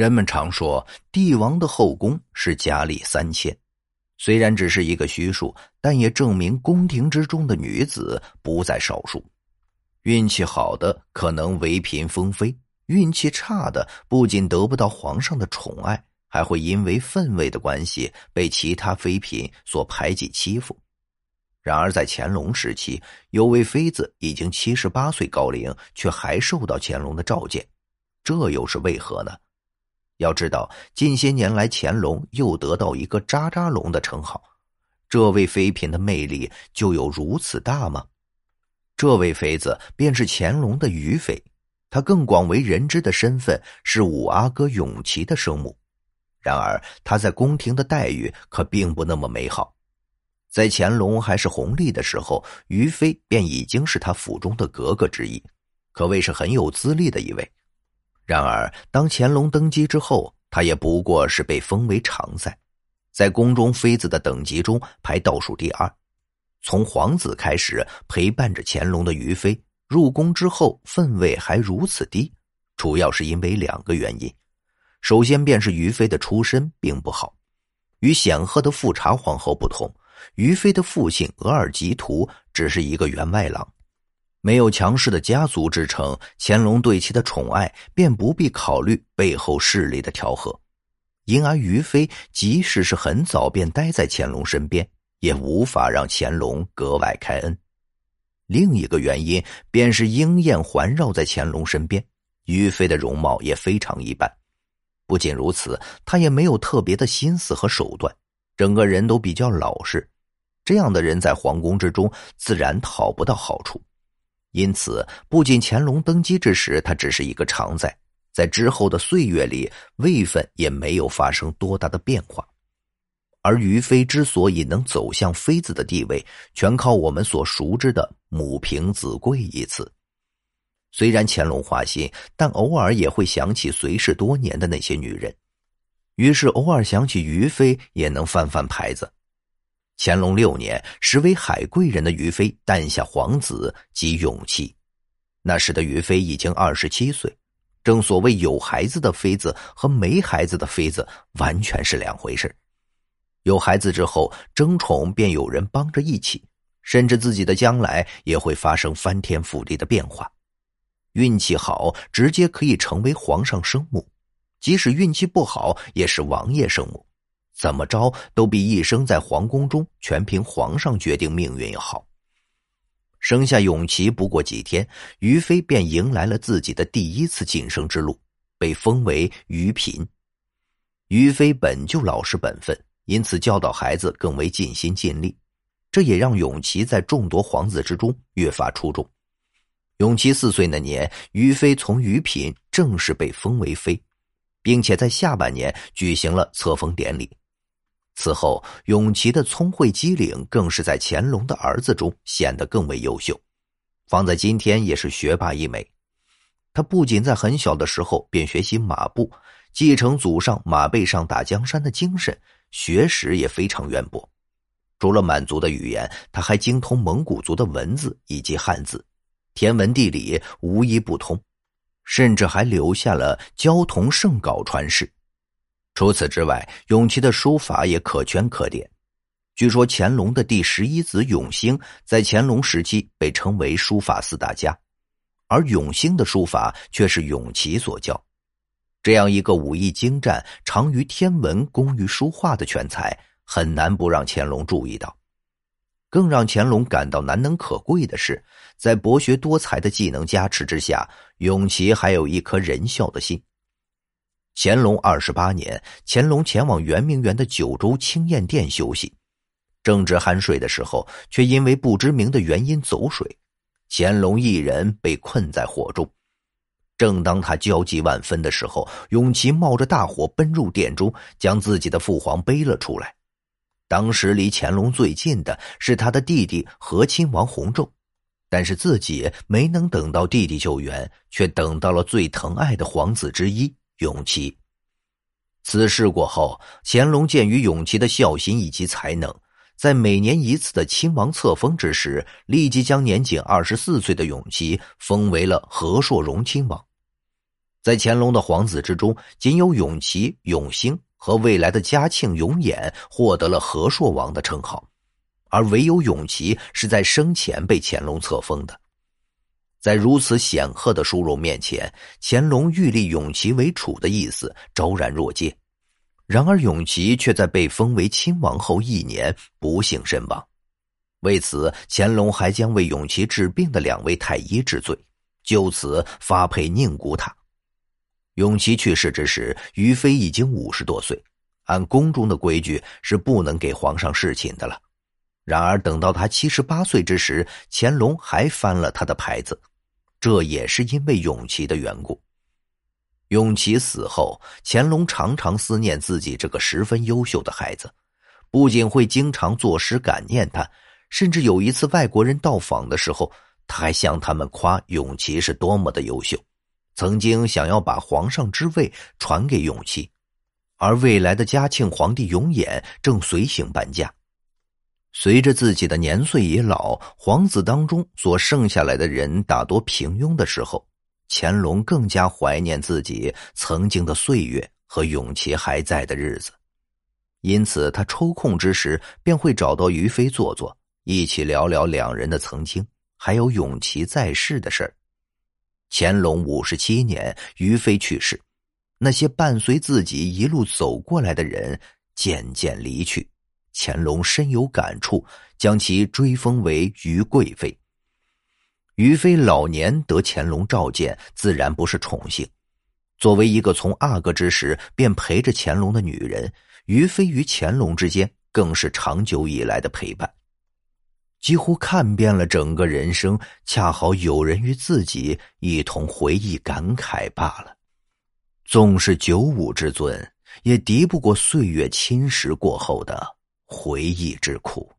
人们常说，帝王的后宫是佳丽三千，虽然只是一个虚数，但也证明宫廷之中的女子不在少数。运气好的可能为嫔封妃，运气差的不仅得不到皇上的宠爱，还会因为分位的关系被其他妃嫔所排挤欺负。然而，在乾隆时期，有位妃子已经七十八岁高龄，却还受到乾隆的召见，这又是为何呢？要知道，近些年来，乾隆又得到一个“渣渣龙”的称号，这位妃嫔的魅力就有如此大吗？这位妃子便是乾隆的余妃，她更广为人知的身份是五阿哥永琪的生母。然而，她在宫廷的待遇可并不那么美好。在乾隆还是弘历的时候，余妃便已经是他府中的格格之一，可谓是很有资历的一位。然而，当乾隆登基之后，他也不过是被封为常在，在宫中妃子的等级中排倒数第二。从皇子开始陪伴着乾隆的余妃入宫之后，分位还如此低，主要是因为两个原因。首先便是余妃的出身并不好，与显赫的富察皇后不同，余妃的父亲额尔吉图只是一个员外郎。没有强势的家族支撑，乾隆对其的宠爱便不必考虑背后势力的调和，因而于妃即使是很早便待在乾隆身边，也无法让乾隆格外开恩。另一个原因便是鹰燕环绕在乾隆身边，于妃的容貌也非常一般。不仅如此，她也没有特别的心思和手段，整个人都比较老实。这样的人在皇宫之中自然讨不到好处。因此，不仅乾隆登基之时，他只是一个常在，在之后的岁月里，位分也没有发生多大的变化。而于妃之所以能走向妃子的地位，全靠我们所熟知的“母凭子贵”一词。虽然乾隆花心，但偶尔也会想起随侍多年的那些女人，于是偶尔想起于妃，也能翻翻牌子。乾隆六年，实为海贵人的于妃诞下皇子及永琪。那时的于妃已经二十七岁。正所谓有孩子的妃子和没孩子的妃子完全是两回事。有孩子之后，争宠便有人帮着一起，甚至自己的将来也会发生翻天覆地的变化。运气好，直接可以成为皇上生母；即使运气不好，也是王爷生母。怎么着都比一生在皇宫中全凭皇上决定命运要好。生下永琪不过几天，于妃便迎来了自己的第一次晋升之路，被封为于嫔。于妃本就老实本分，因此教导孩子更为尽心尽力，这也让永琪在众多皇子之中越发出众。永琪四岁那年，于妃从于嫔正式被封为妃，并且在下半年举行了册封典礼。此后，永琪的聪慧机灵更是在乾隆的儿子中显得更为优秀，放在今天也是学霸一枚。他不仅在很小的时候便学习马步，继承祖上马背上打江山的精神，学识也非常渊博。除了满族的语言，他还精通蒙古族的文字以及汉字，天文地理无一不通，甚至还留下了交通圣稿传世。除此之外，永琪的书法也可圈可点。据说乾隆的第十一子永兴在乾隆时期被称为书法四大家，而永兴的书法却是永琪所教。这样一个武艺精湛、长于天文、工于书画的全才，很难不让乾隆注意到。更让乾隆感到难能可贵的是，在博学多才的技能加持之下，永琪还有一颗仁孝的心。乾隆二十八年，乾隆前往圆明园的九州清晏殿休息，正值酣睡的时候，却因为不知名的原因走水，乾隆一人被困在火中。正当他焦急万分的时候，永琪冒着大火奔入殿中，将自己的父皇背了出来。当时离乾隆最近的是他的弟弟和亲王弘昼，但是自己没能等到弟弟救援，却等到了最疼爱的皇子之一。永琪。此事过后，乾隆鉴于永琪的孝心以及才能，在每年一次的亲王册封之时，立即将年仅二十四岁的永琪封为了和硕荣亲王。在乾隆的皇子之中，仅有永琪、永兴和未来的嘉庆、永琰获得了和硕王的称号，而唯有永琪是在生前被乾隆册封的。在如此显赫的殊荣面前，乾隆欲立永琪为储的意思昭然若揭。然而，永琪却在被封为亲王后一年不幸身亡。为此，乾隆还将为永琪治病的两位太医治罪，就此发配宁古塔。永琪去世之时，于妃已经五十多岁，按宫中的规矩是不能给皇上侍寝的了。然而，等到他七十八岁之时，乾隆还翻了他的牌子。这也是因为永琪的缘故。永琪死后，乾隆常常思念自己这个十分优秀的孩子，不仅会经常作诗感念他，甚至有一次外国人到访的时候，他还向他们夸永琪是多么的优秀，曾经想要把皇上之位传给永琪，而未来的嘉庆皇帝永琰正随行搬家。随着自己的年岁已老，皇子当中所剩下来的人大多平庸的时候，乾隆更加怀念自己曾经的岁月和永琪还在的日子，因此他抽空之时便会找到于妃坐坐，一起聊聊两人的曾经，还有永琪在世的事。乾隆五十七年，于妃去世，那些伴随自己一路走过来的人渐渐离去。乾隆深有感触，将其追封为于贵妃。于妃老年得乾隆召见，自然不是宠幸。作为一个从阿哥之时便陪着乾隆的女人，于妃与乾隆之间更是长久以来的陪伴。几乎看遍了整个人生，恰好有人与自己一同回忆感慨罢了。纵是九五之尊，也敌不过岁月侵蚀过后的。回忆之苦。